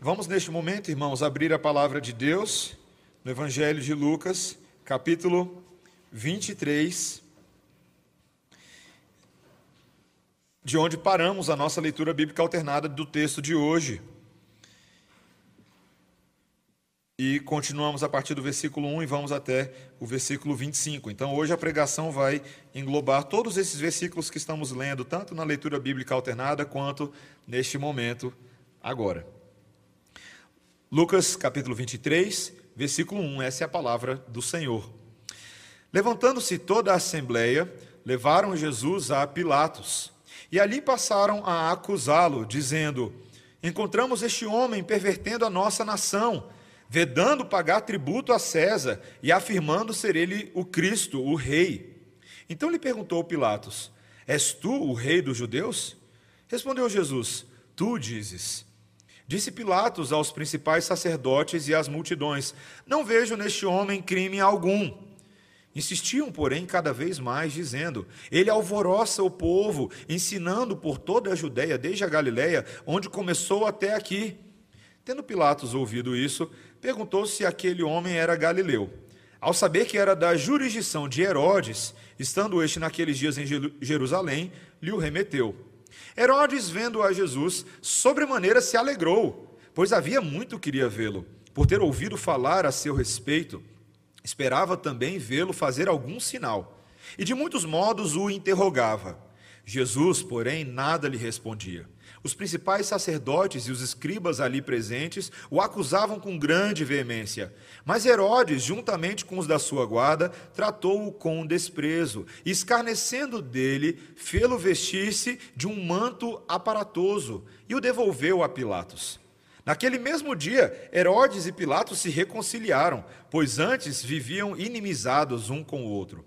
Vamos neste momento, irmãos, abrir a palavra de Deus no Evangelho de Lucas, capítulo 23, de onde paramos a nossa leitura bíblica alternada do texto de hoje. E continuamos a partir do versículo 1 e vamos até o versículo 25. Então, hoje a pregação vai englobar todos esses versículos que estamos lendo, tanto na leitura bíblica alternada quanto neste momento agora. Lucas capítulo 23, versículo 1, essa é a palavra do Senhor. Levantando-se toda a assembleia, levaram Jesus a Pilatos e ali passaram a acusá-lo, dizendo: Encontramos este homem pervertendo a nossa nação, vedando pagar tributo a César e afirmando ser ele o Cristo, o Rei. Então lhe perguntou Pilatos: És tu o Rei dos judeus? Respondeu Jesus: Tu dizes. Disse Pilatos aos principais sacerdotes e às multidões: Não vejo neste homem crime algum. Insistiam, porém, cada vez mais, dizendo: Ele alvoroça o povo, ensinando por toda a Judéia, desde a Galiléia, onde começou até aqui. Tendo Pilatos ouvido isso, perguntou se aquele homem era galileu. Ao saber que era da jurisdição de Herodes, estando este naqueles dias em Jerusalém, lhe o remeteu. Herodes, vendo a Jesus, sobremaneira se alegrou, pois havia muito queria vê-lo, por ter ouvido falar a seu respeito. Esperava também vê-lo fazer algum sinal, e de muitos modos o interrogava. Jesus, porém, nada lhe respondia. Os principais sacerdotes e os escribas ali presentes o acusavam com grande veemência. Mas Herodes, juntamente com os da sua guarda, tratou-o com desprezo, e escarnecendo dele, fê-lo vestir-se de um manto aparatoso e o devolveu a Pilatos. Naquele mesmo dia, Herodes e Pilatos se reconciliaram, pois antes viviam inimizados um com o outro.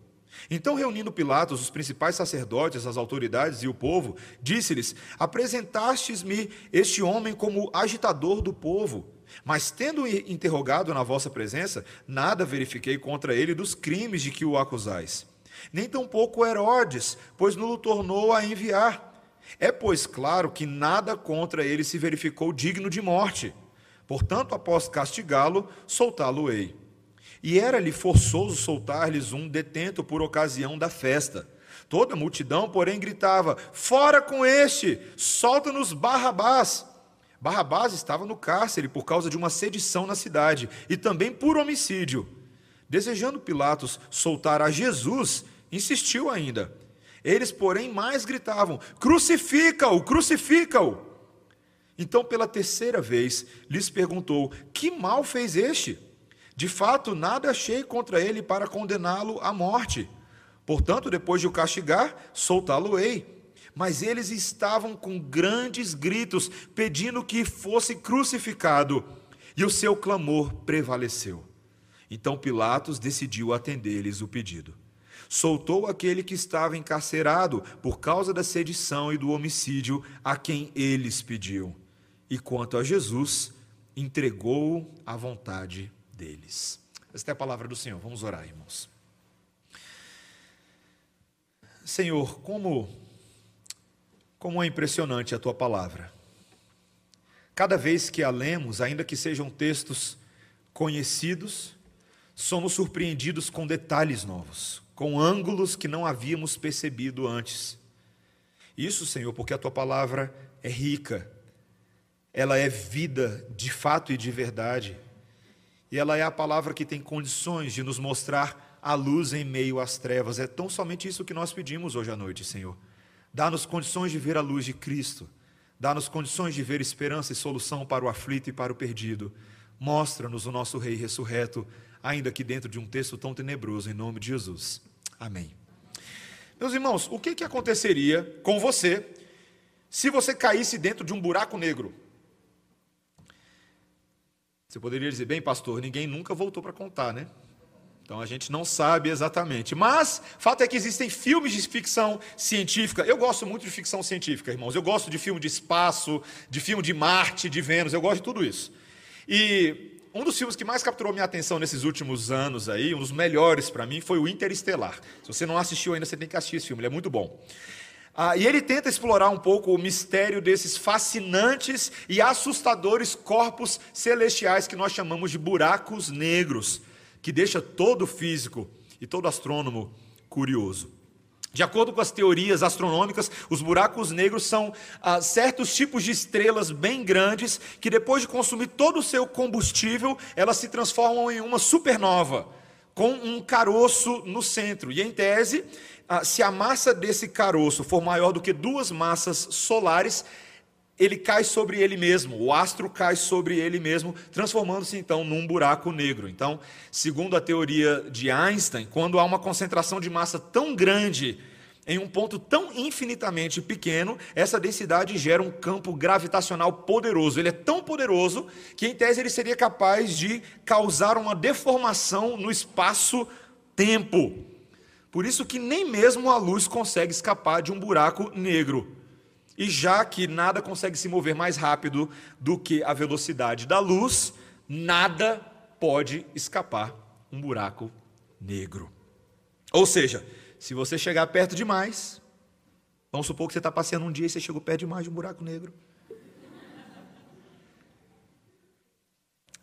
Então, reunindo Pilatos, os principais sacerdotes, as autoridades e o povo, disse-lhes: Apresentastes-me este homem como agitador do povo. Mas, tendo interrogado na vossa presença, nada verifiquei contra ele dos crimes de que o acusais. Nem tampouco Herodes, pois não o tornou a enviar. É, pois, claro que nada contra ele se verificou digno de morte. Portanto, após castigá-lo, soltá-lo-ei. E era-lhe forçoso soltar-lhes um detento por ocasião da festa. Toda a multidão, porém, gritava: Fora com este! Solta-nos Barrabás! Barrabás estava no cárcere por causa de uma sedição na cidade e também por homicídio. Desejando Pilatos soltar a Jesus, insistiu ainda. Eles, porém, mais gritavam: Crucifica-o, crucifica-o. Então, pela terceira vez, lhes perguntou: Que mal fez este? De fato, nada achei contra ele para condená-lo à morte. Portanto, depois de o castigar, soltá-lo-ei. Mas eles estavam com grandes gritos, pedindo que fosse crucificado, e o seu clamor prevaleceu. Então Pilatos decidiu atender-lhes o pedido soltou aquele que estava encarcerado por causa da sedição e do homicídio a quem eles pediu. E quanto a Jesus, entregou-o à vontade deles. Esta é a palavra do Senhor. Vamos orar, irmãos. Senhor, como como é impressionante a tua palavra. Cada vez que a lemos, ainda que sejam textos conhecidos, somos surpreendidos com detalhes novos, com ângulos que não havíamos percebido antes. Isso, Senhor, porque a tua palavra é rica, ela é vida de fato e de verdade, e ela é a palavra que tem condições de nos mostrar a luz em meio às trevas. É tão somente isso que nós pedimos hoje à noite, Senhor. Dá-nos condições de ver a luz de Cristo, dá-nos condições de ver esperança e solução para o aflito e para o perdido. Mostra-nos o nosso Rei ressurreto, ainda que dentro de um texto tão tenebroso, em nome de Jesus. Amém. Meus irmãos, o que, que aconteceria com você se você caísse dentro de um buraco negro? Você poderia dizer, bem, pastor, ninguém nunca voltou para contar, né? Então a gente não sabe exatamente. Mas, fato é que existem filmes de ficção científica. Eu gosto muito de ficção científica, irmãos. Eu gosto de filme de espaço, de filme de Marte, de Vênus. Eu gosto de tudo isso. E um dos filmes que mais capturou minha atenção nesses últimos anos aí, um dos melhores para mim, foi o Interestelar. Se você não assistiu ainda, você tem que assistir esse filme, ele é muito bom. Ah, e ele tenta explorar um pouco o mistério desses fascinantes e assustadores corpos celestiais que nós chamamos de buracos negros, que deixa todo físico e todo astrônomo curioso. De acordo com as teorias astronômicas, os buracos negros são ah, certos tipos de estrelas bem grandes que, depois de consumir todo o seu combustível, elas se transformam em uma supernova, com um caroço no centro. E, em tese, se a massa desse caroço for maior do que duas massas solares, ele cai sobre ele mesmo, o astro cai sobre ele mesmo, transformando-se então num buraco negro. Então, segundo a teoria de Einstein, quando há uma concentração de massa tão grande em um ponto tão infinitamente pequeno, essa densidade gera um campo gravitacional poderoso. Ele é tão poderoso que, em tese, ele seria capaz de causar uma deformação no espaço-tempo. Por isso que nem mesmo a luz consegue escapar de um buraco negro. E já que nada consegue se mover mais rápido do que a velocidade da luz, nada pode escapar um buraco negro. Ou seja, se você chegar perto demais, vamos supor que você está passeando um dia e você chegou perto demais de um buraco negro.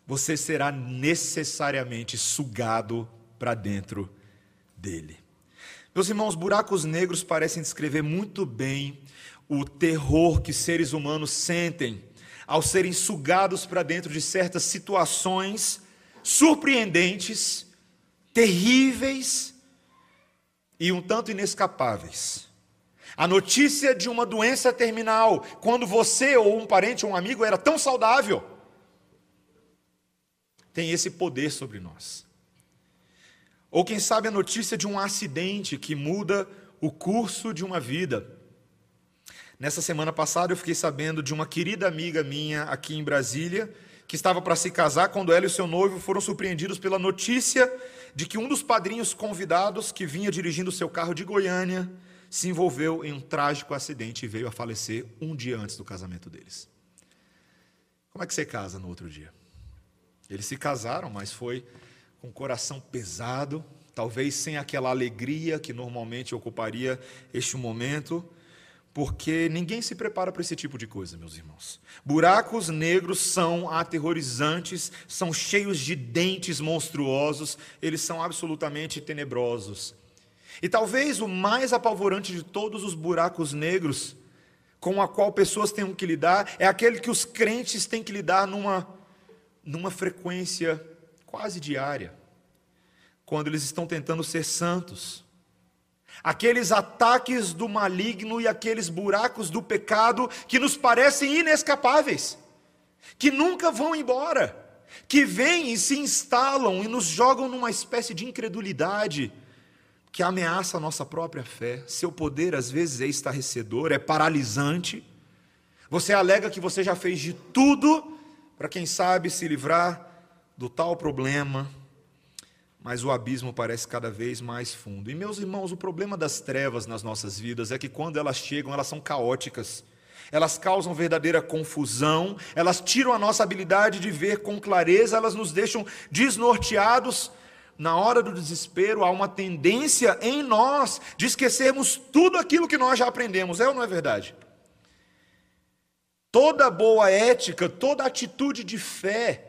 Você será necessariamente sugado para dentro dele. Meus irmãos, buracos negros parecem descrever muito bem o terror que seres humanos sentem ao serem sugados para dentro de certas situações surpreendentes, terríveis e um tanto inescapáveis. A notícia de uma doença terminal, quando você ou um parente ou um amigo era tão saudável, tem esse poder sobre nós. Ou quem sabe a notícia de um acidente que muda o curso de uma vida. Nessa semana passada eu fiquei sabendo de uma querida amiga minha aqui em Brasília, que estava para se casar quando ela e seu noivo foram surpreendidos pela notícia de que um dos padrinhos convidados que vinha dirigindo seu carro de Goiânia se envolveu em um trágico acidente e veio a falecer um dia antes do casamento deles. Como é que você casa no outro dia? Eles se casaram, mas foi com o coração pesado, talvez sem aquela alegria que normalmente ocuparia este momento porque ninguém se prepara para esse tipo de coisa, meus irmãos. Buracos negros são aterrorizantes, são cheios de dentes monstruosos, eles são absolutamente tenebrosos. E talvez o mais apavorante de todos os buracos negros com a qual pessoas têm que lidar é aquele que os crentes têm que lidar numa, numa frequência quase diária, quando eles estão tentando ser santos aqueles ataques do maligno e aqueles buracos do pecado que nos parecem inescapáveis, que nunca vão embora, que vêm e se instalam e nos jogam numa espécie de incredulidade que ameaça a nossa própria fé. Seu poder às vezes é estarrecedor, é paralisante. Você alega que você já fez de tudo para, quem sabe, se livrar do tal problema, mas o abismo parece cada vez mais fundo. E, meus irmãos, o problema das trevas nas nossas vidas é que quando elas chegam, elas são caóticas. Elas causam verdadeira confusão, elas tiram a nossa habilidade de ver com clareza, elas nos deixam desnorteados. Na hora do desespero, há uma tendência em nós de esquecermos tudo aquilo que nós já aprendemos, é ou não é verdade? Toda boa ética, toda atitude de fé,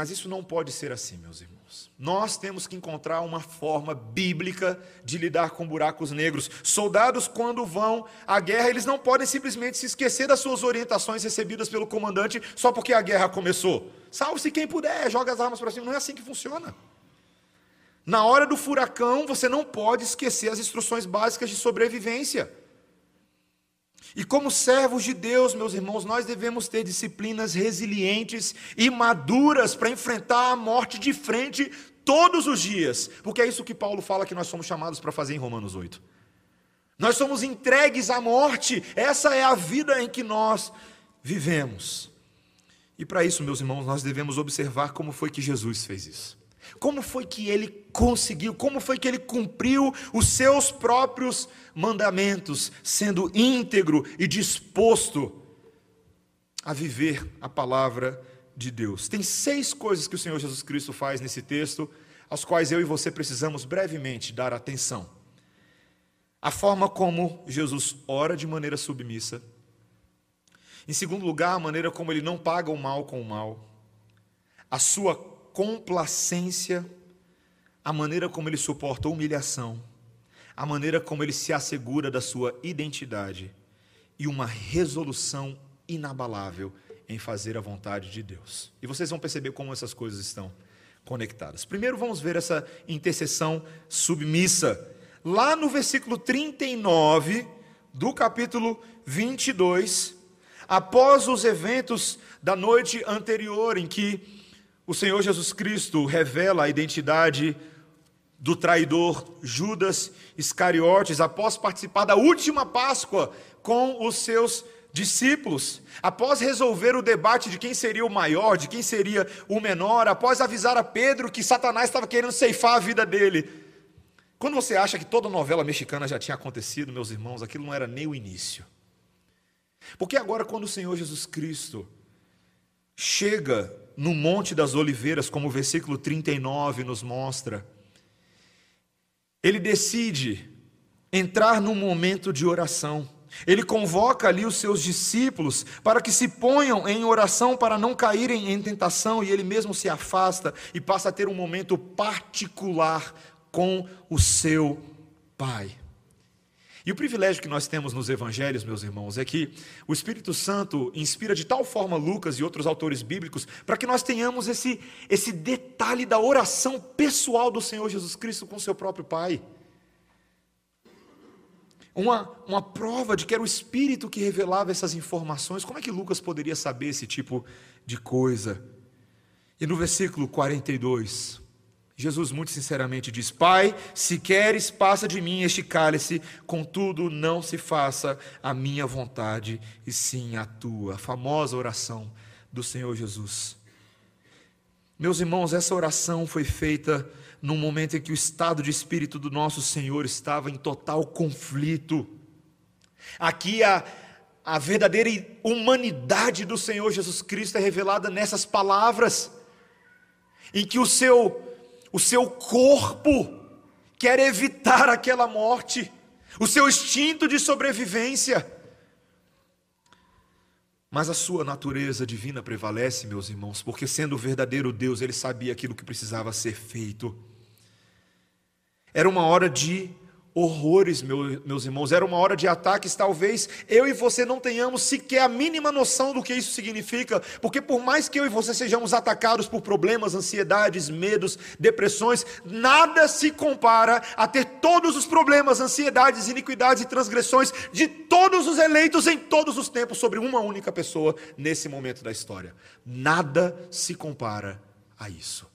Mas isso não pode ser assim, meus irmãos. Nós temos que encontrar uma forma bíblica de lidar com buracos negros. Soldados, quando vão à guerra, eles não podem simplesmente se esquecer das suas orientações recebidas pelo comandante só porque a guerra começou. Salve-se quem puder, joga as armas para cima. Não é assim que funciona. Na hora do furacão, você não pode esquecer as instruções básicas de sobrevivência. E como servos de Deus, meus irmãos, nós devemos ter disciplinas resilientes e maduras para enfrentar a morte de frente todos os dias, porque é isso que Paulo fala que nós somos chamados para fazer em Romanos 8. Nós somos entregues à morte, essa é a vida em que nós vivemos. E para isso, meus irmãos, nós devemos observar como foi que Jesus fez isso. Como foi que ele conseguiu, como foi que ele cumpriu os seus próprios mandamentos, sendo íntegro e disposto a viver a palavra de Deus? Tem seis coisas que o Senhor Jesus Cristo faz nesse texto, às quais eu e você precisamos brevemente dar atenção. a forma como Jesus ora de maneira submissa. Em segundo lugar, a maneira como ele não paga o mal com o mal. A sua complacência, a maneira como ele suporta a humilhação, a maneira como ele se assegura da sua identidade e uma resolução inabalável em fazer a vontade de Deus. E vocês vão perceber como essas coisas estão conectadas. Primeiro vamos ver essa intercessão submissa. Lá no versículo 39 do capítulo 22, após os eventos da noite anterior em que o Senhor Jesus Cristo revela a identidade do traidor Judas Iscariotes, após participar da última Páscoa com os seus discípulos, após resolver o debate de quem seria o maior, de quem seria o menor, após avisar a Pedro que Satanás estava querendo ceifar a vida dele. Quando você acha que toda novela mexicana já tinha acontecido, meus irmãos, aquilo não era nem o início. Porque agora, quando o Senhor Jesus Cristo chega no Monte das Oliveiras, como o versículo 39 nos mostra, ele decide entrar num momento de oração. Ele convoca ali os seus discípulos para que se ponham em oração para não caírem em tentação, e ele mesmo se afasta e passa a ter um momento particular com o seu Pai. E o privilégio que nós temos nos evangelhos, meus irmãos, é que o Espírito Santo inspira de tal forma Lucas e outros autores bíblicos para que nós tenhamos esse, esse detalhe da oração pessoal do Senhor Jesus Cristo com seu próprio Pai. Uma, uma prova de que era o Espírito que revelava essas informações. Como é que Lucas poderia saber esse tipo de coisa? E no versículo 42, Jesus muito sinceramente diz: Pai, se queres, passa de mim este cálice, contudo, não se faça a minha vontade, e sim a tua. A famosa oração do Senhor Jesus. Meus irmãos, essa oração foi feita num momento em que o estado de espírito do nosso Senhor estava em total conflito. Aqui a, a verdadeira humanidade do Senhor Jesus Cristo é revelada nessas palavras, em que o seu o seu corpo quer evitar aquela morte, o seu instinto de sobrevivência. Mas a sua natureza divina prevalece, meus irmãos, porque sendo o verdadeiro Deus, ele sabia aquilo que precisava ser feito. Era uma hora de horrores, meus irmãos. Era uma hora de ataques, talvez eu e você não tenhamos sequer a mínima noção do que isso significa, porque por mais que eu e você sejamos atacados por problemas, ansiedades, medos, depressões, nada se compara a ter todos os problemas, ansiedades, iniquidades e transgressões de todos os eleitos em todos os tempos sobre uma única pessoa nesse momento da história. Nada se compara a isso.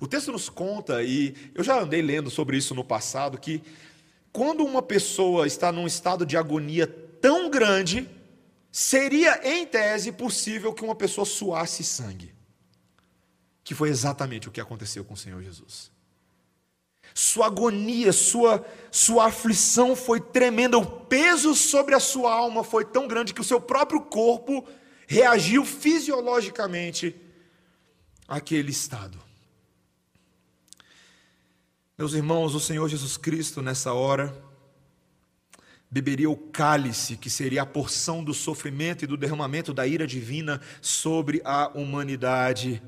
O texto nos conta, e eu já andei lendo sobre isso no passado, que quando uma pessoa está num estado de agonia tão grande, seria, em tese, possível que uma pessoa suasse sangue. Que foi exatamente o que aconteceu com o Senhor Jesus. Sua agonia, sua, sua aflição foi tremenda, o peso sobre a sua alma foi tão grande que o seu próprio corpo reagiu fisiologicamente àquele estado. Meus irmãos, o Senhor Jesus Cristo, nessa hora, beberia o cálice, que seria a porção do sofrimento e do derramamento da ira divina sobre a humanidade,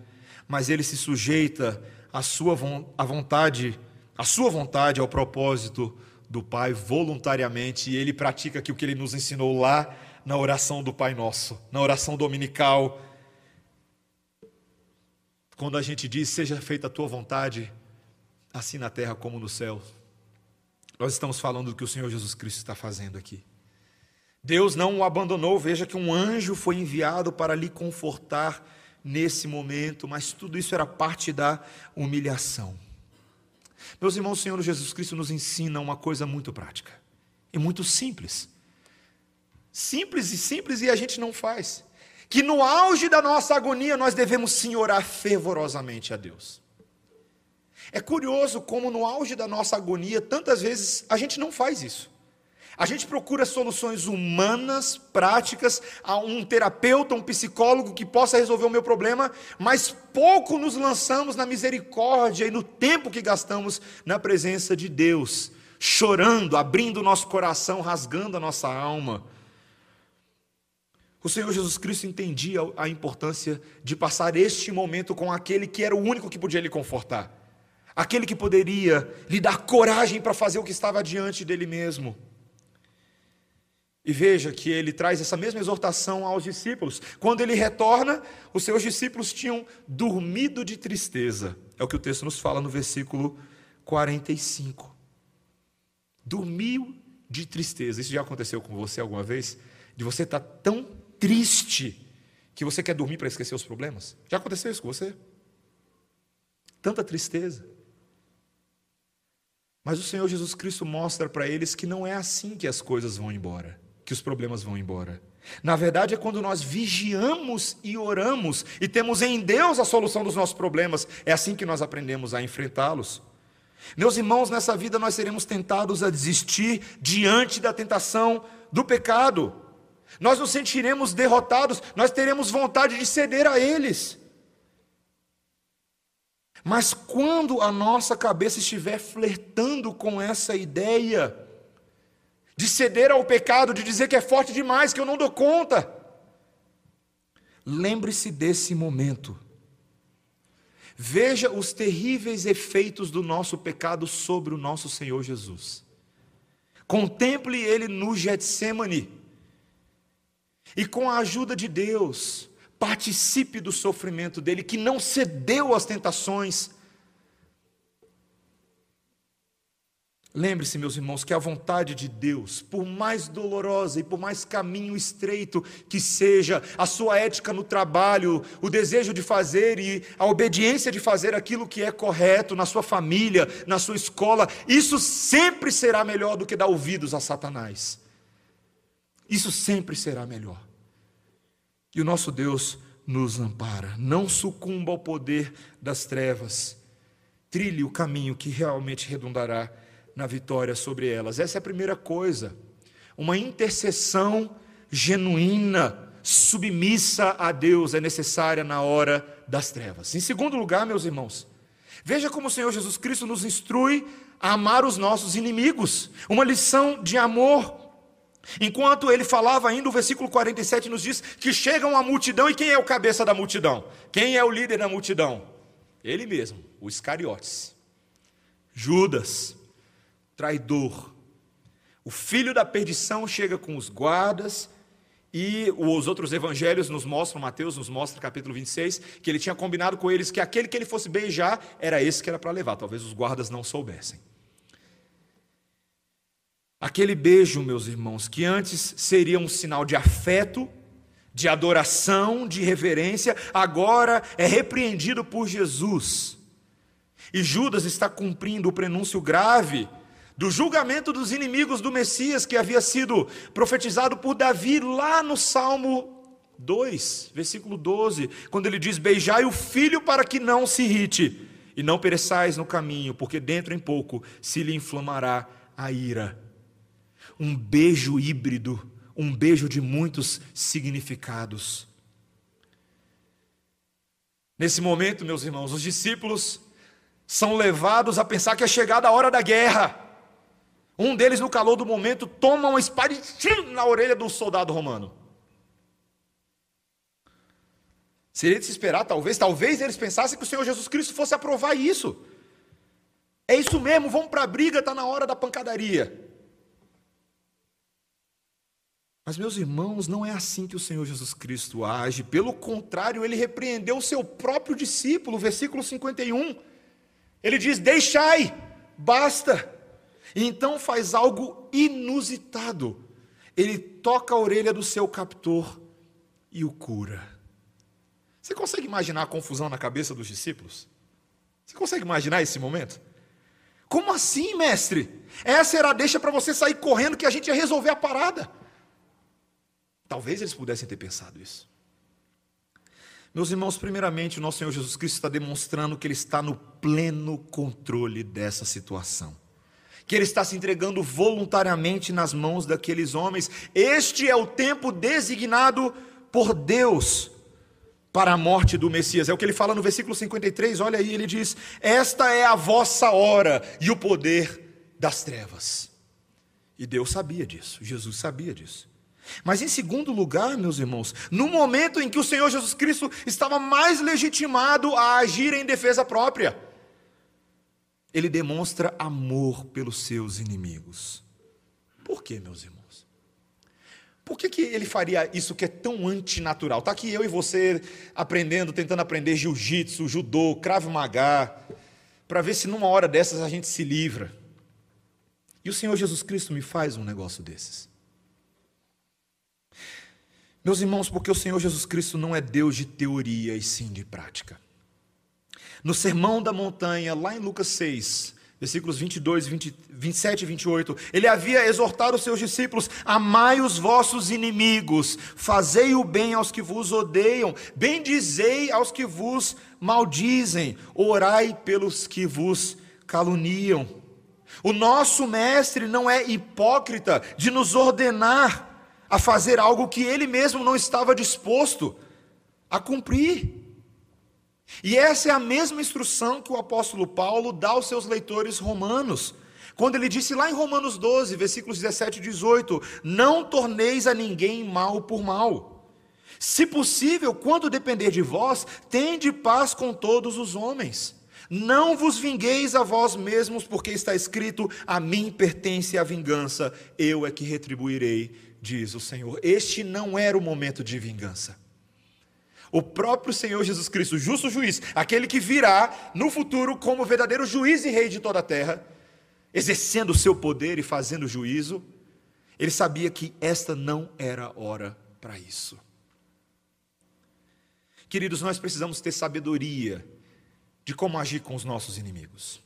mas ele se sujeita à sua à vontade, à sua vontade, ao propósito do Pai voluntariamente, e ele pratica o que ele nos ensinou lá na oração do Pai Nosso, na oração dominical. Quando a gente diz, seja feita a tua vontade, assim na terra como no céu. Nós estamos falando do que o Senhor Jesus Cristo está fazendo aqui. Deus não o abandonou, veja que um anjo foi enviado para lhe confortar nesse momento, mas tudo isso era parte da humilhação. Meus irmãos, o Senhor Jesus Cristo nos ensina uma coisa muito prática e muito simples. Simples e simples e a gente não faz. Que no auge da nossa agonia nós devemos sim orar fervorosamente a Deus. É curioso como no auge da nossa agonia, tantas vezes a gente não faz isso. A gente procura soluções humanas, práticas, a um terapeuta, um psicólogo que possa resolver o meu problema, mas pouco nos lançamos na misericórdia e no tempo que gastamos na presença de Deus chorando, abrindo o nosso coração, rasgando a nossa alma. O Senhor Jesus Cristo entendia a importância de passar este momento com aquele que era o único que podia lhe confortar, aquele que poderia lhe dar coragem para fazer o que estava diante dele mesmo. E veja que ele traz essa mesma exortação aos discípulos. Quando ele retorna, os seus discípulos tinham dormido de tristeza. É o que o texto nos fala no versículo 45. Dormiu de tristeza. Isso já aconteceu com você alguma vez? De você estar tão triste que você quer dormir para esquecer os problemas? Já aconteceu isso com você? Tanta tristeza. Mas o Senhor Jesus Cristo mostra para eles que não é assim que as coisas vão embora que os problemas vão embora. Na verdade, é quando nós vigiamos e oramos e temos em Deus a solução dos nossos problemas, é assim que nós aprendemos a enfrentá-los. Meus irmãos, nessa vida nós seremos tentados a desistir diante da tentação do pecado. Nós nos sentiremos derrotados, nós teremos vontade de ceder a eles. Mas quando a nossa cabeça estiver flertando com essa ideia, de ceder ao pecado, de dizer que é forte demais, que eu não dou conta. Lembre-se desse momento. Veja os terríveis efeitos do nosso pecado sobre o nosso Senhor Jesus. Contemple ele no Getsemane. E com a ajuda de Deus, participe do sofrimento dele, que não cedeu às tentações, Lembre-se, meus irmãos, que a vontade de Deus, por mais dolorosa e por mais caminho estreito que seja, a sua ética no trabalho, o desejo de fazer e a obediência de fazer aquilo que é correto na sua família, na sua escola, isso sempre será melhor do que dar ouvidos a Satanás. Isso sempre será melhor. E o nosso Deus nos ampara. Não sucumba ao poder das trevas. Trilhe o caminho que realmente redundará na vitória sobre elas. Essa é a primeira coisa. Uma intercessão genuína, submissa a Deus é necessária na hora das trevas. Em segundo lugar, meus irmãos, veja como o Senhor Jesus Cristo nos instrui a amar os nossos inimigos. Uma lição de amor. Enquanto ele falava ainda, o versículo 47 nos diz que chega uma multidão, e quem é o cabeça da multidão? Quem é o líder da multidão? Ele mesmo, o Iscariotes. Judas traidor. O filho da perdição chega com os guardas, e os outros evangelhos nos mostram, Mateus nos mostra, capítulo 26, que ele tinha combinado com eles que aquele que ele fosse beijar era esse que era para levar. Talvez os guardas não soubessem. Aquele beijo, meus irmãos, que antes seria um sinal de afeto, de adoração, de reverência, agora é repreendido por Jesus. E Judas está cumprindo o prenúncio grave do julgamento dos inimigos do Messias que havia sido profetizado por Davi lá no Salmo 2, versículo 12, quando ele diz: Beijai o filho para que não se irrite, e não pereçais no caminho, porque dentro em pouco se lhe inflamará a ira. Um beijo híbrido, um beijo de muitos significados. Nesse momento, meus irmãos, os discípulos são levados a pensar que é chegada a hora da guerra. Um deles, no calor do momento, toma uma espada e na orelha do soldado romano. Seria de se esperar, talvez, talvez eles pensassem que o Senhor Jesus Cristo fosse aprovar isso. É isso mesmo, vamos para a briga, está na hora da pancadaria. Mas, meus irmãos, não é assim que o Senhor Jesus Cristo age. Pelo contrário, ele repreendeu o seu próprio discípulo, versículo 51. Ele diz: Deixai, basta. E então faz algo inusitado. Ele toca a orelha do seu captor e o cura. Você consegue imaginar a confusão na cabeça dos discípulos? Você consegue imaginar esse momento? Como assim, mestre? Essa era a deixa para você sair correndo que a gente ia resolver a parada. Talvez eles pudessem ter pensado isso. Meus irmãos, primeiramente, o nosso Senhor Jesus Cristo está demonstrando que Ele está no pleno controle dessa situação que ele está se entregando voluntariamente nas mãos daqueles homens. Este é o tempo designado por Deus para a morte do Messias. É o que ele fala no versículo 53, olha aí, ele diz: Esta é a vossa hora e o poder das trevas. E Deus sabia disso, Jesus sabia disso. Mas em segundo lugar, meus irmãos, no momento em que o Senhor Jesus Cristo estava mais legitimado a agir em defesa própria, ele demonstra amor pelos seus inimigos. Por quê, meus irmãos? Por que, que ele faria isso que é tão antinatural? Está aqui eu e você aprendendo, tentando aprender jiu-jitsu, judô, cravo magá, para ver se numa hora dessas a gente se livra. E o Senhor Jesus Cristo me faz um negócio desses. Meus irmãos, porque o Senhor Jesus Cristo não é Deus de teoria e sim de prática. No Sermão da Montanha, lá em Lucas 6, versículos 22, 20, 27 e 28, ele havia exortado os seus discípulos: Amai os vossos inimigos, fazei o bem aos que vos odeiam, bendizei aos que vos maldizem, orai pelos que vos caluniam. O nosso mestre não é hipócrita de nos ordenar a fazer algo que ele mesmo não estava disposto a cumprir. E essa é a mesma instrução que o apóstolo Paulo dá aos seus leitores romanos, quando ele disse lá em Romanos 12, versículos 17 e 18: Não torneis a ninguém mal por mal. Se possível, quando depender de vós, tende paz com todos os homens. Não vos vingueis a vós mesmos, porque está escrito: A mim pertence a vingança, eu é que retribuirei, diz o Senhor. Este não era o momento de vingança. O próprio Senhor Jesus Cristo, justo juiz, aquele que virá no futuro como verdadeiro juiz e rei de toda a terra, exercendo o seu poder e fazendo juízo, ele sabia que esta não era hora para isso. Queridos, nós precisamos ter sabedoria de como agir com os nossos inimigos.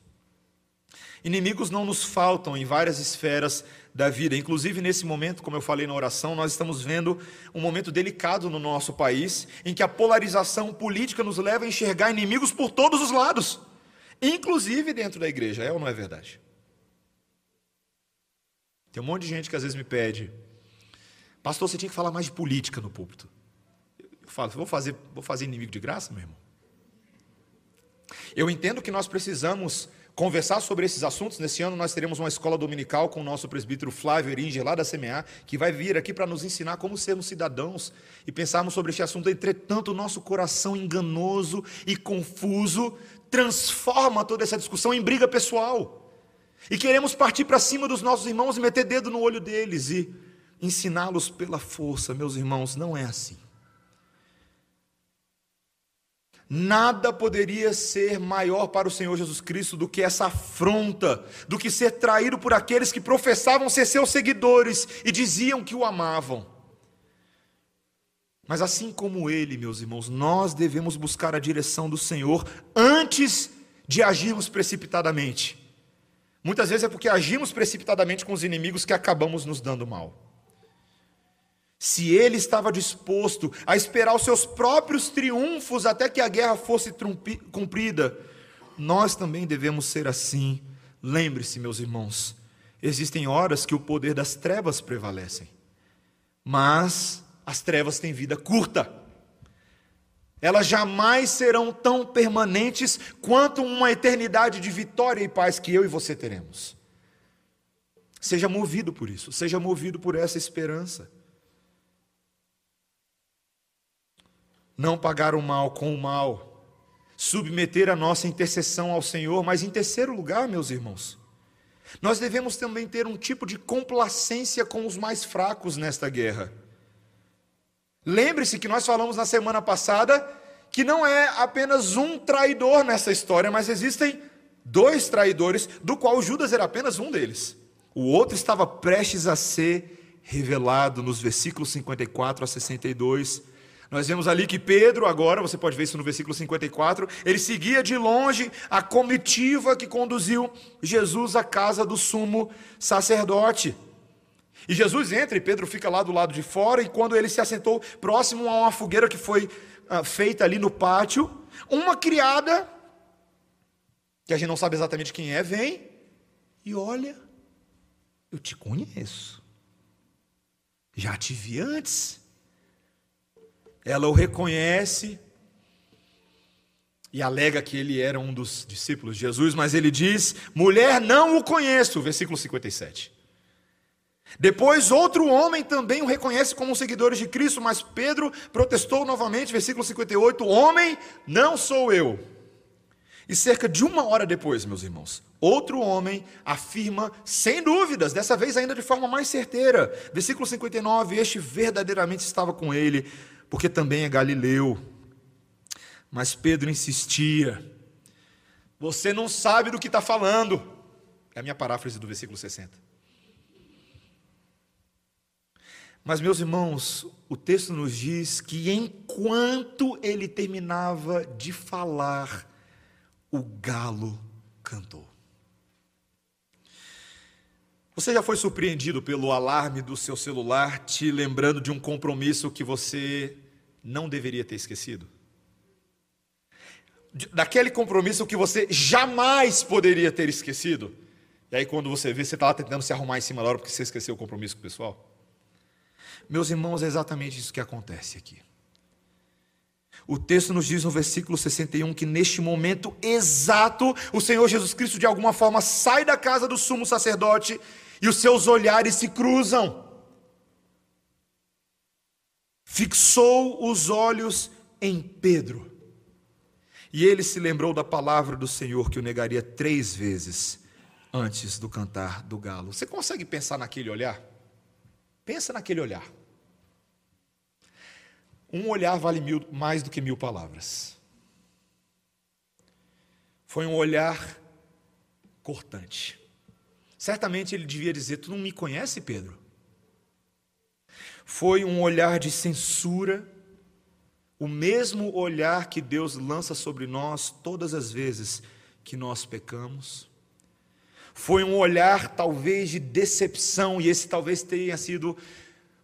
Inimigos não nos faltam em várias esferas da vida. Inclusive, nesse momento, como eu falei na oração, nós estamos vendo um momento delicado no nosso país, em que a polarização política nos leva a enxergar inimigos por todos os lados, inclusive dentro da igreja. É ou não é verdade? Tem um monte de gente que às vezes me pede, pastor, você tinha que falar mais de política no púlpito. Eu falo, vou fazer, vou fazer inimigo de graça, meu irmão? Eu entendo que nós precisamos conversar sobre esses assuntos. Nesse ano nós teremos uma escola dominical com o nosso presbítero Flávio Eringer, lá da CMA, que vai vir aqui para nos ensinar como sermos cidadãos e pensarmos sobre este assunto. Entretanto, o nosso coração enganoso e confuso transforma toda essa discussão em briga pessoal. E queremos partir para cima dos nossos irmãos e meter dedo no olho deles e ensiná-los pela força. Meus irmãos, não é assim. Nada poderia ser maior para o Senhor Jesus Cristo do que essa afronta, do que ser traído por aqueles que professavam ser seus seguidores e diziam que o amavam. Mas assim como ele, meus irmãos, nós devemos buscar a direção do Senhor antes de agirmos precipitadamente. Muitas vezes é porque agimos precipitadamente com os inimigos que acabamos nos dando mal. Se ele estava disposto a esperar os seus próprios triunfos até que a guerra fosse cumprida, nós também devemos ser assim. Lembre-se, meus irmãos, existem horas que o poder das trevas prevalecem, mas as trevas têm vida curta. Elas jamais serão tão permanentes quanto uma eternidade de vitória e paz que eu e você teremos. Seja movido por isso, seja movido por essa esperança. Não pagar o mal com o mal, submeter a nossa intercessão ao Senhor, mas em terceiro lugar, meus irmãos, nós devemos também ter um tipo de complacência com os mais fracos nesta guerra. Lembre-se que nós falamos na semana passada que não é apenas um traidor nessa história, mas existem dois traidores, do qual Judas era apenas um deles. O outro estava prestes a ser revelado nos versículos 54 a 62. Nós vemos ali que Pedro, agora, você pode ver isso no versículo 54, ele seguia de longe a comitiva que conduziu Jesus à casa do sumo sacerdote. E Jesus entra e Pedro fica lá do lado de fora, e quando ele se assentou próximo a uma fogueira que foi ah, feita ali no pátio, uma criada, que a gente não sabe exatamente quem é, vem e olha, eu te conheço. Já te vi antes ela o reconhece, e alega que ele era um dos discípulos de Jesus, mas ele diz: mulher, não o conheço, versículo 57. Depois, outro homem também o reconhece como seguidor de Cristo, mas Pedro protestou novamente, versículo 58, homem, não sou eu. E cerca de uma hora depois, meus irmãos, outro homem afirma, sem dúvidas, dessa vez ainda de forma mais certeira, versículo 59, este verdadeiramente estava com ele, porque também é galileu. Mas Pedro insistia, você não sabe do que está falando. É a minha paráfrase do versículo 60. Mas, meus irmãos, o texto nos diz que enquanto ele terminava de falar, o galo cantou. Você já foi surpreendido pelo alarme do seu celular te lembrando de um compromisso que você não deveria ter esquecido? Daquele compromisso que você jamais poderia ter esquecido? E aí, quando você vê, você estava tentando se arrumar em cima da hora porque você esqueceu o compromisso com o pessoal? Meus irmãos, é exatamente isso que acontece aqui. O texto nos diz no versículo 61 que neste momento exato, o Senhor Jesus Cristo de alguma forma sai da casa do sumo sacerdote e os seus olhares se cruzam. Fixou os olhos em Pedro. E ele se lembrou da palavra do Senhor que o negaria três vezes antes do cantar do galo. Você consegue pensar naquele olhar? Pensa naquele olhar. Um olhar vale mil, mais do que mil palavras. Foi um olhar cortante. Certamente ele devia dizer: Tu não me conhece, Pedro? Foi um olhar de censura, o mesmo olhar que Deus lança sobre nós todas as vezes que nós pecamos. Foi um olhar talvez de decepção, e esse talvez tenha sido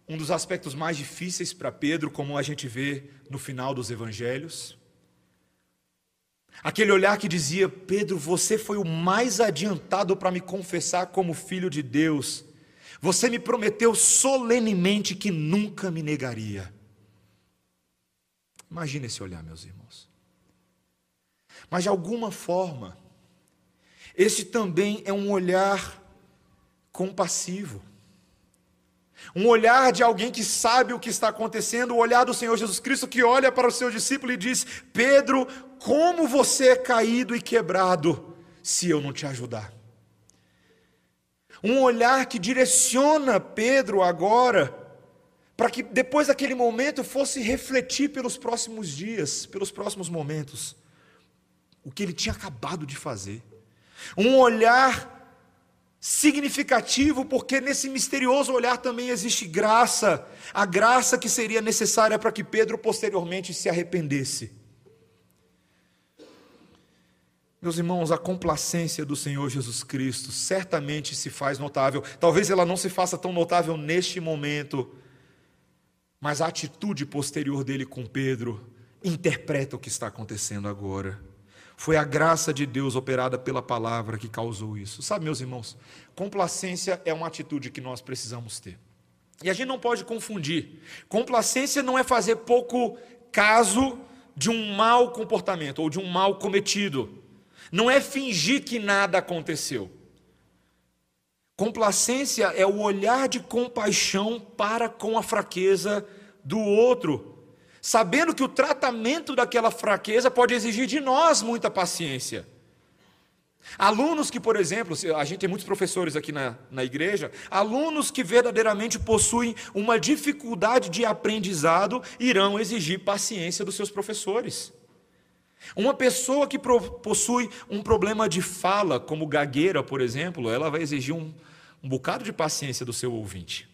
um dos aspectos mais difíceis para Pedro, como a gente vê no final dos evangelhos. Aquele olhar que dizia: Pedro, você foi o mais adiantado para me confessar como filho de Deus. Você me prometeu solenemente que nunca me negaria. Imagina esse olhar, meus irmãos. Mas de alguma forma, esse também é um olhar compassivo. Um olhar de alguém que sabe o que está acontecendo, o olhar do Senhor Jesus Cristo que olha para o seu discípulo e diz: Pedro, como você é caído e quebrado se eu não te ajudar. Um olhar que direciona Pedro agora, para que depois daquele momento fosse refletir pelos próximos dias, pelos próximos momentos, o que ele tinha acabado de fazer. Um olhar significativo, porque nesse misterioso olhar também existe graça, a graça que seria necessária para que Pedro posteriormente se arrependesse. Meus irmãos, a complacência do Senhor Jesus Cristo certamente se faz notável. Talvez ela não se faça tão notável neste momento, mas a atitude posterior dele com Pedro interpreta o que está acontecendo agora. Foi a graça de Deus operada pela palavra que causou isso. Sabe, meus irmãos, complacência é uma atitude que nós precisamos ter. E a gente não pode confundir. Complacência não é fazer pouco caso de um mau comportamento ou de um mal cometido. Não é fingir que nada aconteceu. Complacência é o olhar de compaixão para com a fraqueza do outro sabendo que o tratamento daquela fraqueza pode exigir de nós muita paciência. Alunos que, por exemplo, a gente tem muitos professores aqui na, na igreja, alunos que verdadeiramente possuem uma dificuldade de aprendizado irão exigir paciência dos seus professores. Uma pessoa que possui um problema de fala, como gagueira, por exemplo, ela vai exigir um, um bocado de paciência do seu ouvinte.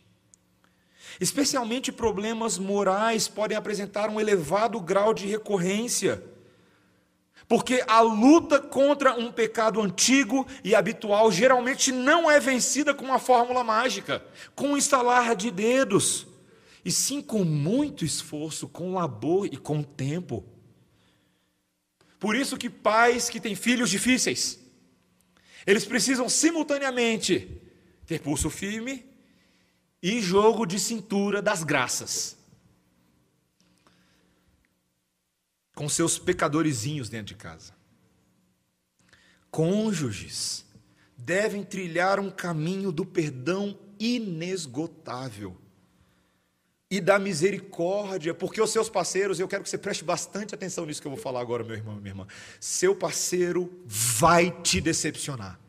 Especialmente problemas morais podem apresentar um elevado grau de recorrência. Porque a luta contra um pecado antigo e habitual geralmente não é vencida com uma fórmula mágica, com um instalar de dedos, e sim com muito esforço, com labor e com tempo. Por isso que pais que têm filhos difíceis, eles precisam simultaneamente ter pulso firme e jogo de cintura das graças. com seus pecadorizinhos dentro de casa. Cônjuges devem trilhar um caminho do perdão inesgotável e da misericórdia, porque os seus parceiros, eu quero que você preste bastante atenção nisso que eu vou falar agora, meu irmão, minha irmã. Seu parceiro vai te decepcionar.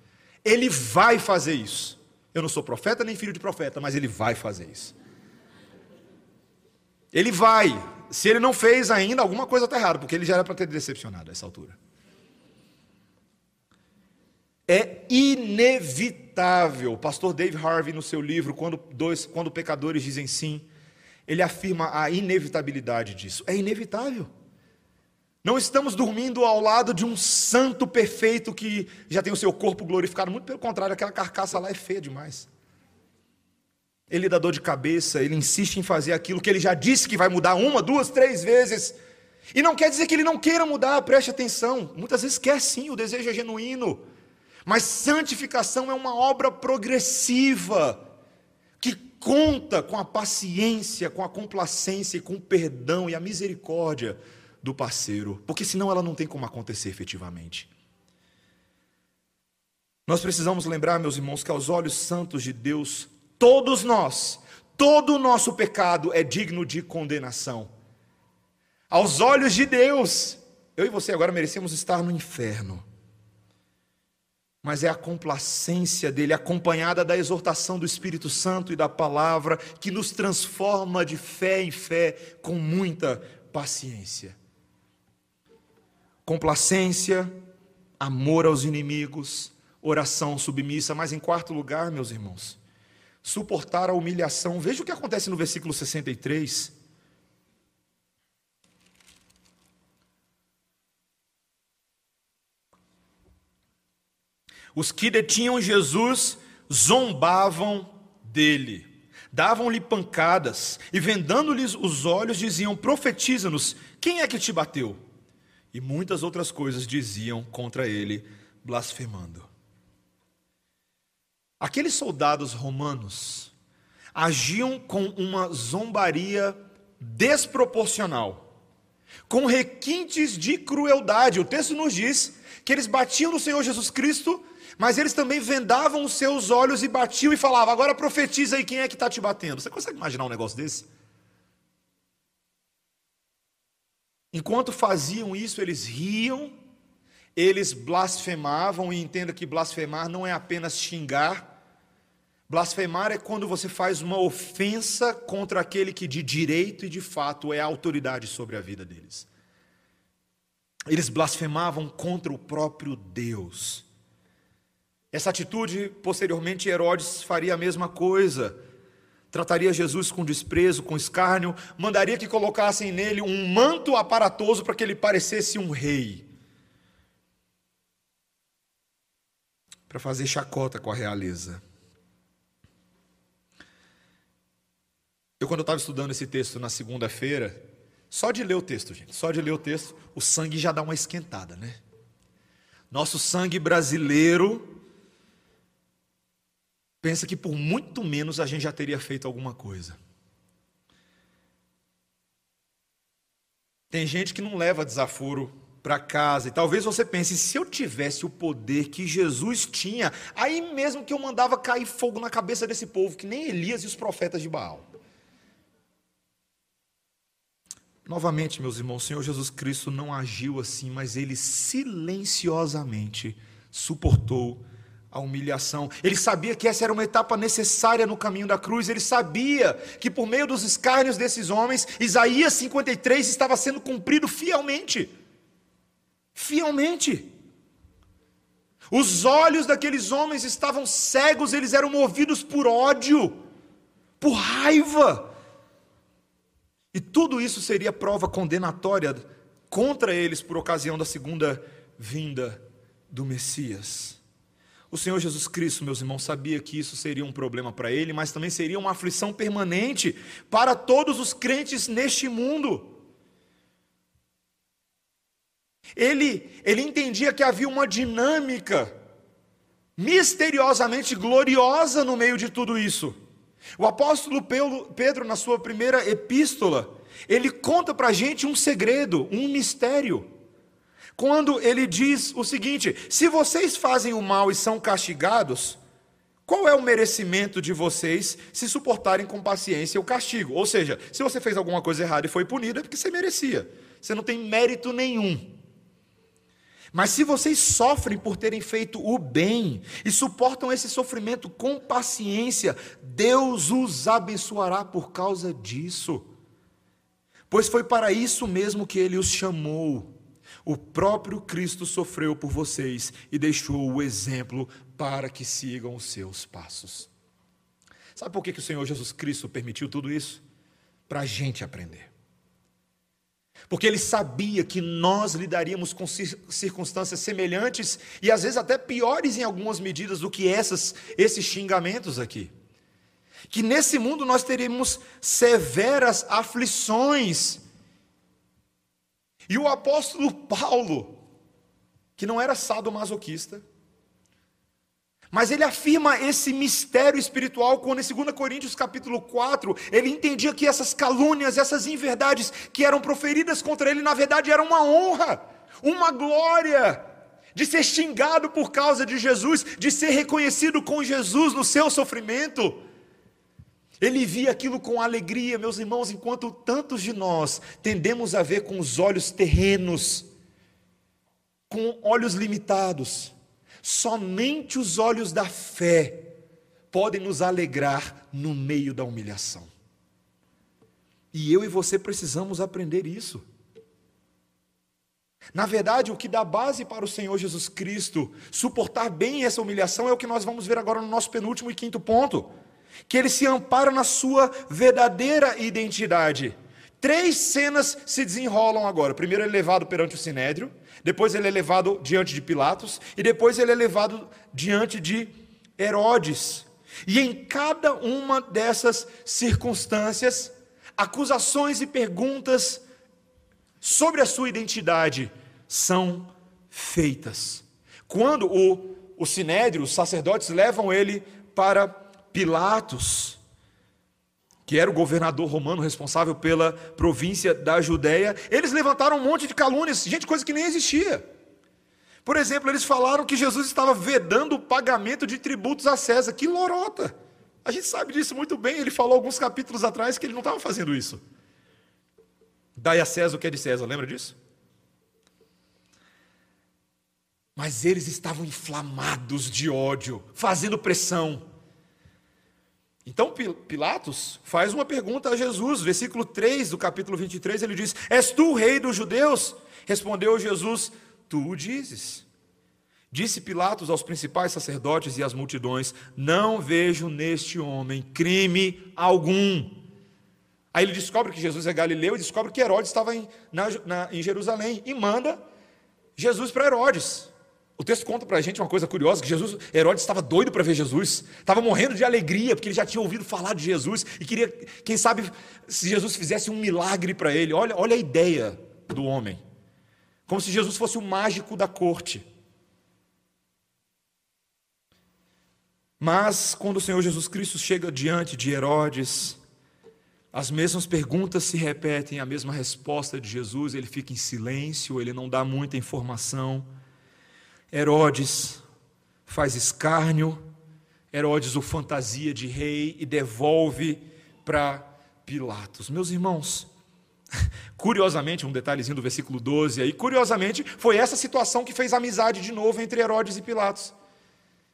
Ele vai fazer isso. Eu não sou profeta nem filho de profeta, mas ele vai fazer isso. Ele vai. Se ele não fez ainda, alguma coisa está errada, porque ele já era para ter decepcionado a essa altura. É inevitável. O pastor Dave Harvey, no seu livro, quando, dois, quando pecadores dizem sim, ele afirma a inevitabilidade disso. É inevitável. Não estamos dormindo ao lado de um santo perfeito que já tem o seu corpo glorificado. Muito pelo contrário, aquela carcaça lá é feia demais. Ele dá dor de cabeça, ele insiste em fazer aquilo que ele já disse que vai mudar uma, duas, três vezes. E não quer dizer que ele não queira mudar, preste atenção. Muitas vezes quer sim, o desejo é genuíno. Mas santificação é uma obra progressiva conta com a paciência, com a complacência e com o perdão e a misericórdia do parceiro, porque senão ela não tem como acontecer efetivamente. Nós precisamos lembrar, meus irmãos, que aos olhos santos de Deus, todos nós, todo o nosso pecado é digno de condenação. Aos olhos de Deus, eu e você agora merecemos estar no inferno mas é a complacência dele, acompanhada da exortação do Espírito Santo e da palavra, que nos transforma de fé em fé com muita paciência. Complacência, amor aos inimigos, oração submissa, mas em quarto lugar, meus irmãos, suportar a humilhação. Veja o que acontece no versículo 63. Os que detinham Jesus zombavam dele, davam-lhe pancadas e, vendando-lhes os olhos, diziam: Profetiza-nos, quem é que te bateu? E muitas outras coisas diziam contra ele, blasfemando. Aqueles soldados romanos agiam com uma zombaria desproporcional, com requintes de crueldade. O texto nos diz que eles batiam no Senhor Jesus Cristo mas eles também vendavam os seus olhos e batiam e falavam: agora profetiza aí quem é que está te batendo. Você consegue imaginar um negócio desse? Enquanto faziam isso, eles riam, eles blasfemavam, e entenda que blasfemar não é apenas xingar. Blasfemar é quando você faz uma ofensa contra aquele que de direito e de fato é autoridade sobre a vida deles. Eles blasfemavam contra o próprio Deus. Essa atitude, posteriormente, Herodes faria a mesma coisa. Trataria Jesus com desprezo, com escárnio, mandaria que colocassem nele um manto aparatoso para que ele parecesse um rei. Para fazer chacota com a realeza. Eu, quando eu estava estudando esse texto na segunda-feira, só de ler o texto, gente, só de ler o texto, o sangue já dá uma esquentada, né? Nosso sangue brasileiro pensa que por muito menos a gente já teria feito alguma coisa. Tem gente que não leva desaforo para casa, e talvez você pense: se eu tivesse o poder que Jesus tinha, aí mesmo que eu mandava cair fogo na cabeça desse povo, que nem Elias e os profetas de Baal. Novamente, meus irmãos, o Senhor Jesus Cristo não agiu assim, mas ele silenciosamente suportou a humilhação. Ele sabia que essa era uma etapa necessária no caminho da cruz. Ele sabia que por meio dos escárnios desses homens, Isaías 53 estava sendo cumprido fielmente. Fielmente. Os olhos daqueles homens estavam cegos, eles eram movidos por ódio, por raiva. E tudo isso seria prova condenatória contra eles por ocasião da segunda vinda do Messias. O Senhor Jesus Cristo, meus irmãos, sabia que isso seria um problema para ele, mas também seria uma aflição permanente para todos os crentes neste mundo. Ele, ele entendia que havia uma dinâmica misteriosamente gloriosa no meio de tudo isso. O apóstolo Pedro, na sua primeira epístola, ele conta para a gente um segredo, um mistério. Quando ele diz o seguinte: se vocês fazem o mal e são castigados, qual é o merecimento de vocês se suportarem com paciência o castigo? Ou seja, se você fez alguma coisa errada e foi punido, é porque você merecia. Você não tem mérito nenhum. Mas se vocês sofrem por terem feito o bem e suportam esse sofrimento com paciência, Deus os abençoará por causa disso. Pois foi para isso mesmo que ele os chamou. O próprio Cristo sofreu por vocês e deixou o exemplo para que sigam os seus passos. Sabe por que, que o Senhor Jesus Cristo permitiu tudo isso? Para a gente aprender. Porque ele sabia que nós lidaríamos com circunstâncias semelhantes e às vezes até piores em algumas medidas do que essas, esses xingamentos aqui. Que nesse mundo nós teríamos severas aflições e o apóstolo Paulo, que não era sadomasoquista, mas ele afirma esse mistério espiritual quando em 2 Coríntios capítulo 4, ele entendia que essas calúnias, essas inverdades que eram proferidas contra ele, na verdade era uma honra, uma glória de ser xingado por causa de Jesus, de ser reconhecido com Jesus no seu sofrimento. Ele via aquilo com alegria, meus irmãos, enquanto tantos de nós tendemos a ver com os olhos terrenos, com olhos limitados. Somente os olhos da fé podem nos alegrar no meio da humilhação. E eu e você precisamos aprender isso. Na verdade, o que dá base para o Senhor Jesus Cristo suportar bem essa humilhação é o que nós vamos ver agora no nosso penúltimo e quinto ponto que ele se ampara na sua verdadeira identidade. Três cenas se desenrolam agora. Primeiro ele é levado perante o sinédrio, depois ele é levado diante de Pilatos e depois ele é levado diante de Herodes. E em cada uma dessas circunstâncias, acusações e perguntas sobre a sua identidade são feitas. Quando o, o sinédrio, os sacerdotes levam ele para Pilatos, que era o governador romano responsável pela província da Judéia, eles levantaram um monte de calúnias, gente, coisa que nem existia. Por exemplo, eles falaram que Jesus estava vedando o pagamento de tributos a César. Que lorota! A gente sabe disso muito bem. Ele falou alguns capítulos atrás que ele não estava fazendo isso. Dai a César o que é de César, lembra disso? Mas eles estavam inflamados de ódio, fazendo pressão. Então Pilatos faz uma pergunta a Jesus, versículo 3 do capítulo 23, ele diz: És tu o rei dos judeus? Respondeu Jesus: Tu o dizes. Disse Pilatos aos principais sacerdotes e às multidões: Não vejo neste homem crime algum. Aí ele descobre que Jesus é galileu e descobre que Herodes estava em, na, na, em Jerusalém e manda Jesus para Herodes. O texto conta para a gente uma coisa curiosa, que Jesus, Herodes estava doido para ver Jesus, estava morrendo de alegria, porque ele já tinha ouvido falar de Jesus, e queria, quem sabe, se Jesus fizesse um milagre para ele. Olha, olha a ideia do homem. Como se Jesus fosse o mágico da corte. Mas, quando o Senhor Jesus Cristo chega diante de Herodes, as mesmas perguntas se repetem, a mesma resposta de Jesus, ele fica em silêncio, ele não dá muita informação. Herodes faz escárnio, Herodes o fantasia de rei e devolve para Pilatos. Meus irmãos, curiosamente, um detalhezinho do versículo 12 aí, curiosamente, foi essa situação que fez amizade de novo entre Herodes e Pilatos.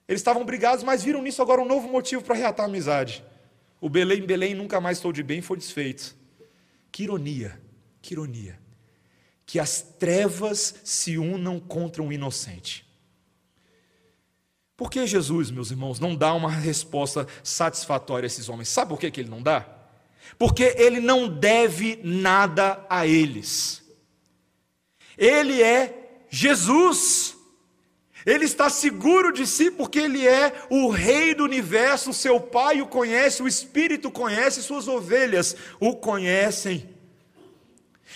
Eles estavam brigados, mas viram nisso agora um novo motivo para reatar a amizade. O Belém, Belém, nunca mais estou de bem, foi desfeito. Que ironia, que ironia. Que as trevas se unam contra um inocente. Por que Jesus, meus irmãos, não dá uma resposta satisfatória a esses homens? Sabe por que, que ele não dá? Porque ele não deve nada a eles. Ele é Jesus. Ele está seguro de si porque ele é o rei do universo, seu pai o conhece, o espírito conhece, suas ovelhas o conhecem.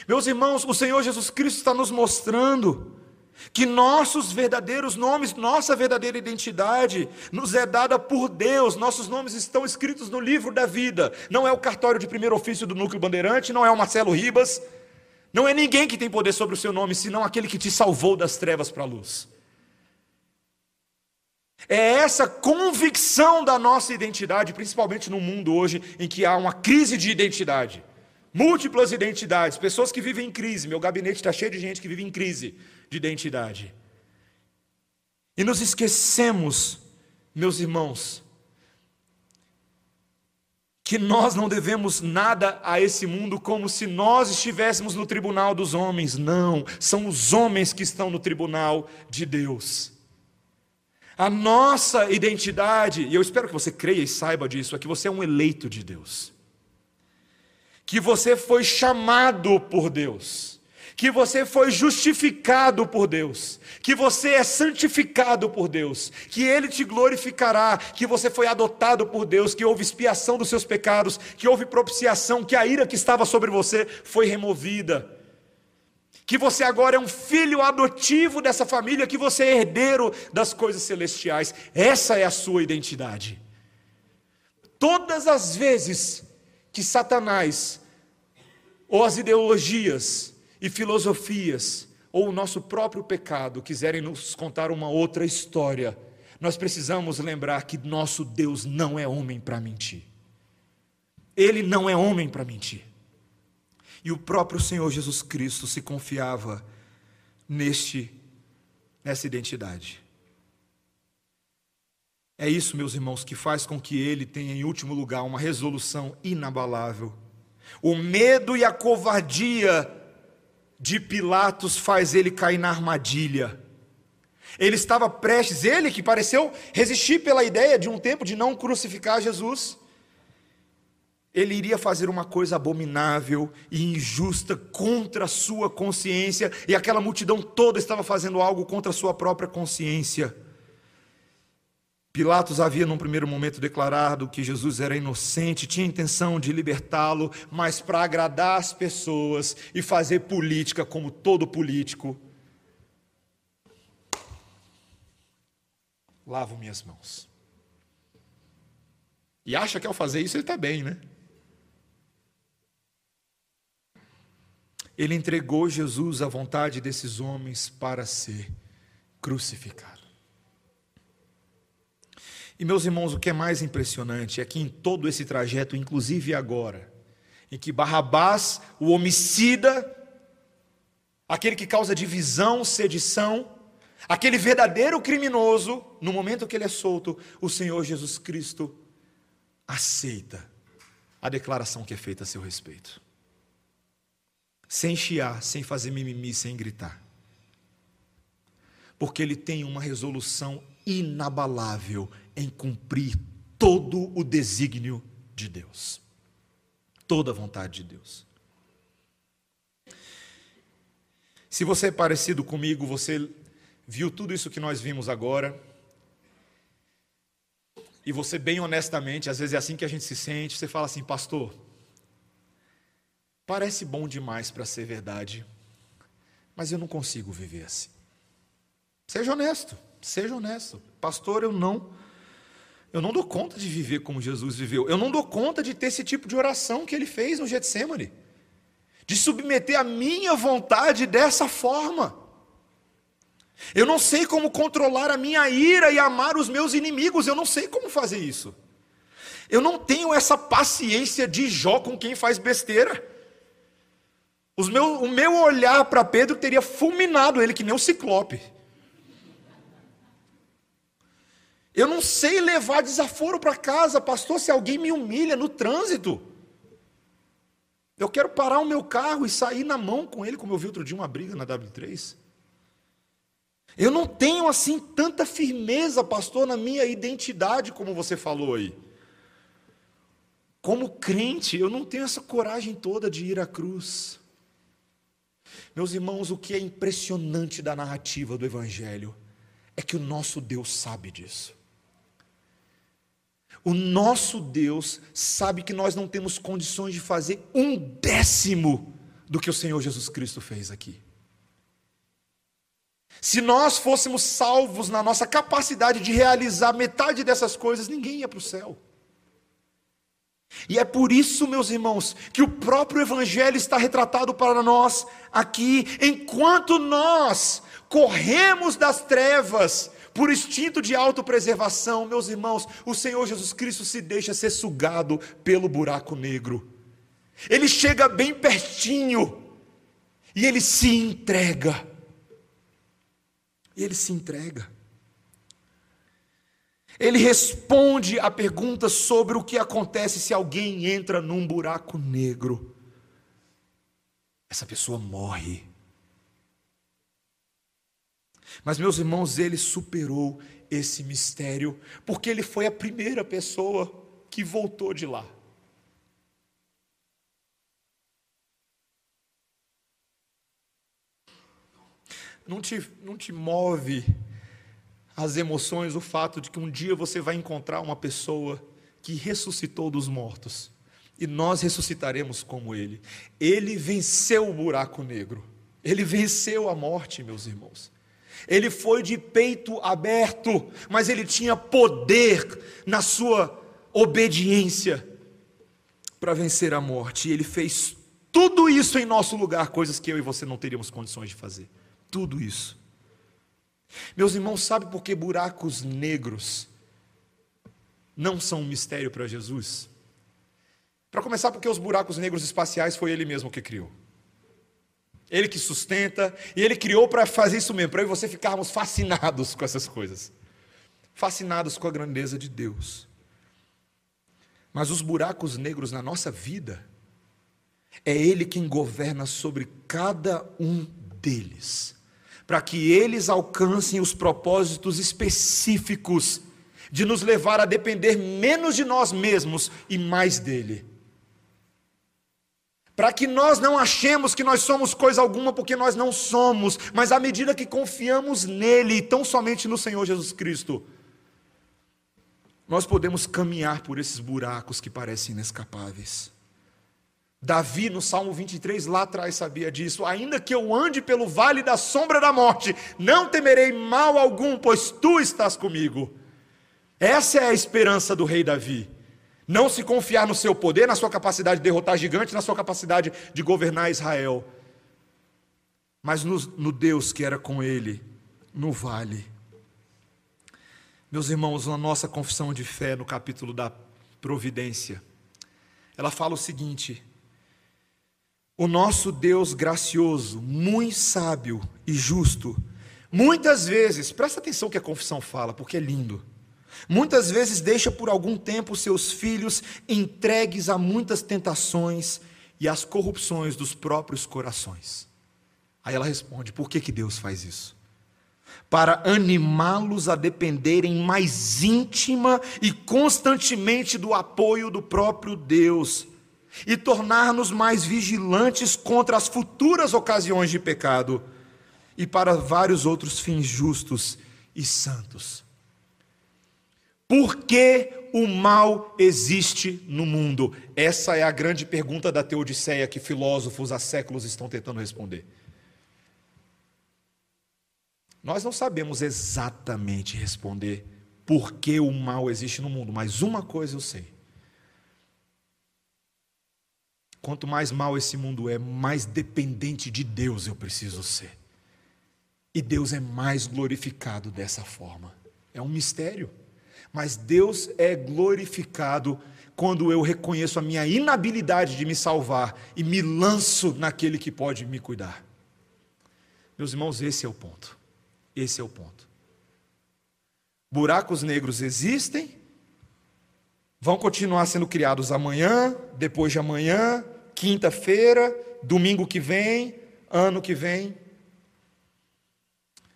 Meus irmãos, o Senhor Jesus Cristo está nos mostrando que nossos verdadeiros nomes, nossa verdadeira identidade nos é dada por Deus, nossos nomes estão escritos no livro da vida, não é o cartório de primeiro ofício do Núcleo Bandeirante, não é o Marcelo Ribas, não é ninguém que tem poder sobre o seu nome, senão aquele que te salvou das trevas para a luz. É essa convicção da nossa identidade, principalmente no mundo hoje em que há uma crise de identidade. Múltiplas identidades, pessoas que vivem em crise. Meu gabinete está cheio de gente que vive em crise de identidade. E nos esquecemos, meus irmãos, que nós não devemos nada a esse mundo como se nós estivéssemos no tribunal dos homens. Não, são os homens que estão no tribunal de Deus. A nossa identidade, e eu espero que você creia e saiba disso, é que você é um eleito de Deus. Que você foi chamado por Deus que você foi justificado por Deus, que você é santificado por Deus, que Ele te glorificará, que você foi adotado por Deus, que houve expiação dos seus pecados, que houve propiciação, que a ira que estava sobre você foi removida, que você agora é um filho adotivo dessa família, que você é herdeiro das coisas celestiais, essa é a sua identidade. Todas as vezes que Satanás ou as ideologias, e filosofias ou o nosso próprio pecado quiserem nos contar uma outra história, nós precisamos lembrar que nosso Deus não é homem para mentir. Ele não é homem para mentir. E o próprio Senhor Jesus Cristo se confiava neste nessa identidade. É isso, meus irmãos, que faz com que ele tenha em último lugar uma resolução inabalável. O medo e a covardia de Pilatos faz ele cair na armadilha. Ele estava prestes, ele que pareceu resistir pela ideia de um tempo de não crucificar Jesus, ele iria fazer uma coisa abominável e injusta contra a sua consciência, e aquela multidão toda estava fazendo algo contra a sua própria consciência. Pilatos havia, num primeiro momento, declarado que Jesus era inocente, tinha intenção de libertá-lo, mas para agradar as pessoas e fazer política como todo político. Lavo minhas mãos. E acha que ao fazer isso ele está bem, né? Ele entregou Jesus à vontade desses homens para ser crucificado. E meus irmãos, o que é mais impressionante é que em todo esse trajeto, inclusive agora, em que Barrabás, o homicida, aquele que causa divisão, sedição, aquele verdadeiro criminoso, no momento que ele é solto, o Senhor Jesus Cristo aceita a declaração que é feita a seu respeito. Sem chiar, sem fazer mimimi, sem gritar. Porque ele tem uma resolução inabalável em cumprir todo o desígnio de Deus, toda a vontade de Deus. Se você é parecido comigo, você viu tudo isso que nós vimos agora, e você, bem honestamente, às vezes é assim que a gente se sente, você fala assim, pastor, parece bom demais para ser verdade, mas eu não consigo viver assim. Seja honesto, seja honesto. Pastor, eu não eu não dou conta de viver como Jesus viveu. Eu não dou conta de ter esse tipo de oração que ele fez no Getsemane. De submeter a minha vontade dessa forma. Eu não sei como controlar a minha ira e amar os meus inimigos. Eu não sei como fazer isso. Eu não tenho essa paciência de Jó com quem faz besteira. O meu olhar para Pedro teria fulminado ele que nem um ciclope. Eu não sei levar desaforo para casa, pastor, se alguém me humilha no trânsito. Eu quero parar o meu carro e sair na mão com ele, como eu vi outro dia uma briga na W3. Eu não tenho assim tanta firmeza, pastor, na minha identidade, como você falou aí. Como crente, eu não tenho essa coragem toda de ir à cruz. Meus irmãos, o que é impressionante da narrativa do Evangelho é que o nosso Deus sabe disso. O nosso Deus sabe que nós não temos condições de fazer um décimo do que o Senhor Jesus Cristo fez aqui. Se nós fôssemos salvos na nossa capacidade de realizar metade dessas coisas, ninguém ia para o céu. E é por isso, meus irmãos, que o próprio Evangelho está retratado para nós aqui, enquanto nós corremos das trevas por instinto de autopreservação, meus irmãos, o Senhor Jesus Cristo se deixa ser sugado pelo buraco negro. Ele chega bem pertinho e ele se entrega. Ele se entrega. Ele responde a pergunta sobre o que acontece se alguém entra num buraco negro. Essa pessoa morre. Mas, meus irmãos, ele superou esse mistério, porque ele foi a primeira pessoa que voltou de lá. Não te, não te move as emoções, o fato de que um dia você vai encontrar uma pessoa que ressuscitou dos mortos e nós ressuscitaremos como ele. Ele venceu o buraco negro, ele venceu a morte, meus irmãos. Ele foi de peito aberto, mas ele tinha poder na sua obediência para vencer a morte. E ele fez tudo isso em nosso lugar, coisas que eu e você não teríamos condições de fazer. Tudo isso. Meus irmãos, sabe por que buracos negros não são um mistério para Jesus? Para começar, porque os buracos negros espaciais foi ele mesmo que criou. Ele que sustenta, e ele criou para fazer isso mesmo, para eu e você ficarmos fascinados com essas coisas. Fascinados com a grandeza de Deus. Mas os buracos negros na nossa vida, é Ele quem governa sobre cada um deles para que eles alcancem os propósitos específicos de nos levar a depender menos de nós mesmos e mais dele. Para que nós não achemos que nós somos coisa alguma, porque nós não somos, mas à medida que confiamos nele, tão somente no Senhor Jesus Cristo, nós podemos caminhar por esses buracos que parecem inescapáveis. Davi, no Salmo 23, lá atrás, sabia disso. Ainda que eu ande pelo vale da sombra da morte, não temerei mal algum, pois tu estás comigo. Essa é a esperança do rei Davi. Não se confiar no seu poder, na sua capacidade de derrotar gigantes, na sua capacidade de governar Israel, mas no, no Deus que era com ele, no vale. Meus irmãos, na nossa confissão de fé, no capítulo da providência, ela fala o seguinte: o nosso Deus gracioso, muito sábio e justo, muitas vezes, presta atenção que a confissão fala, porque é lindo. Muitas vezes deixa por algum tempo seus filhos entregues a muitas tentações e às corrupções dos próprios corações. Aí ela responde: por que, que Deus faz isso? Para animá-los a dependerem mais íntima e constantemente do apoio do próprio Deus e tornar-nos mais vigilantes contra as futuras ocasiões de pecado e para vários outros fins justos e santos. Por que o mal existe no mundo? Essa é a grande pergunta da Teodiceia que filósofos há séculos estão tentando responder. Nós não sabemos exatamente responder por que o mal existe no mundo, mas uma coisa eu sei. Quanto mais mal esse mundo é, mais dependente de Deus eu preciso ser. E Deus é mais glorificado dessa forma. É um mistério. Mas Deus é glorificado quando eu reconheço a minha inabilidade de me salvar e me lanço naquele que pode me cuidar. Meus irmãos, esse é o ponto. Esse é o ponto. Buracos negros existem, vão continuar sendo criados amanhã, depois de amanhã, quinta-feira, domingo que vem, ano que vem.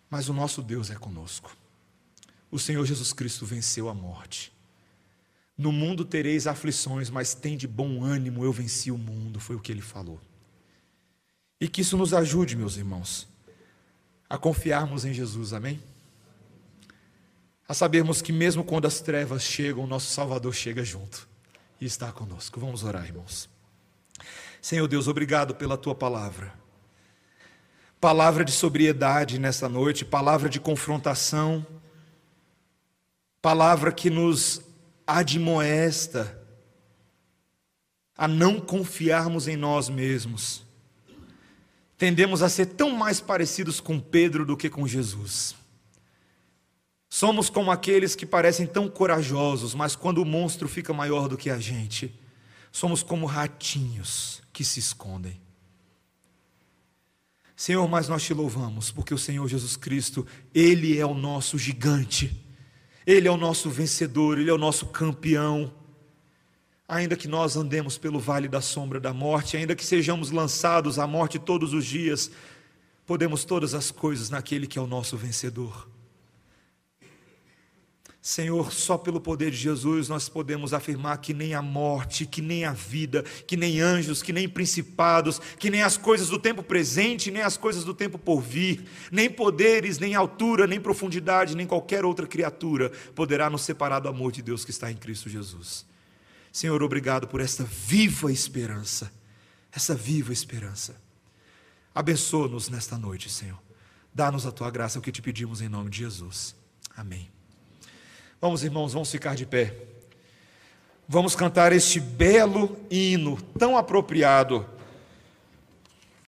Mas o nosso Deus é conosco. O Senhor Jesus Cristo venceu a morte. No mundo tereis aflições, mas tem de bom ânimo, eu venci o mundo, foi o que ele falou. E que isso nos ajude, meus irmãos, a confiarmos em Jesus, amém? A sabermos que mesmo quando as trevas chegam, o nosso Salvador chega junto e está conosco. Vamos orar, irmãos. Senhor Deus, obrigado pela tua palavra. Palavra de sobriedade nessa noite, palavra de confrontação, palavra que nos admoesta a não confiarmos em nós mesmos. Tendemos a ser tão mais parecidos com Pedro do que com Jesus. Somos como aqueles que parecem tão corajosos, mas quando o monstro fica maior do que a gente, somos como ratinhos que se escondem. Senhor, mas nós te louvamos, porque o Senhor Jesus Cristo, Ele é o nosso gigante, Ele é o nosso vencedor, Ele é o nosso campeão. Ainda que nós andemos pelo vale da sombra da morte, ainda que sejamos lançados à morte todos os dias, podemos todas as coisas naquele que é o nosso vencedor. Senhor, só pelo poder de Jesus nós podemos afirmar que nem a morte, que nem a vida, que nem anjos, que nem principados, que nem as coisas do tempo presente, nem as coisas do tempo por vir, nem poderes, nem altura, nem profundidade, nem qualquer outra criatura poderá nos separar do amor de Deus que está em Cristo Jesus. Senhor, obrigado por esta viva esperança, essa viva esperança. Abençoa-nos nesta noite, Senhor. Dá-nos a tua graça, é o que te pedimos em nome de Jesus. Amém. Vamos, irmãos, vamos ficar de pé. Vamos cantar este belo hino, tão apropriado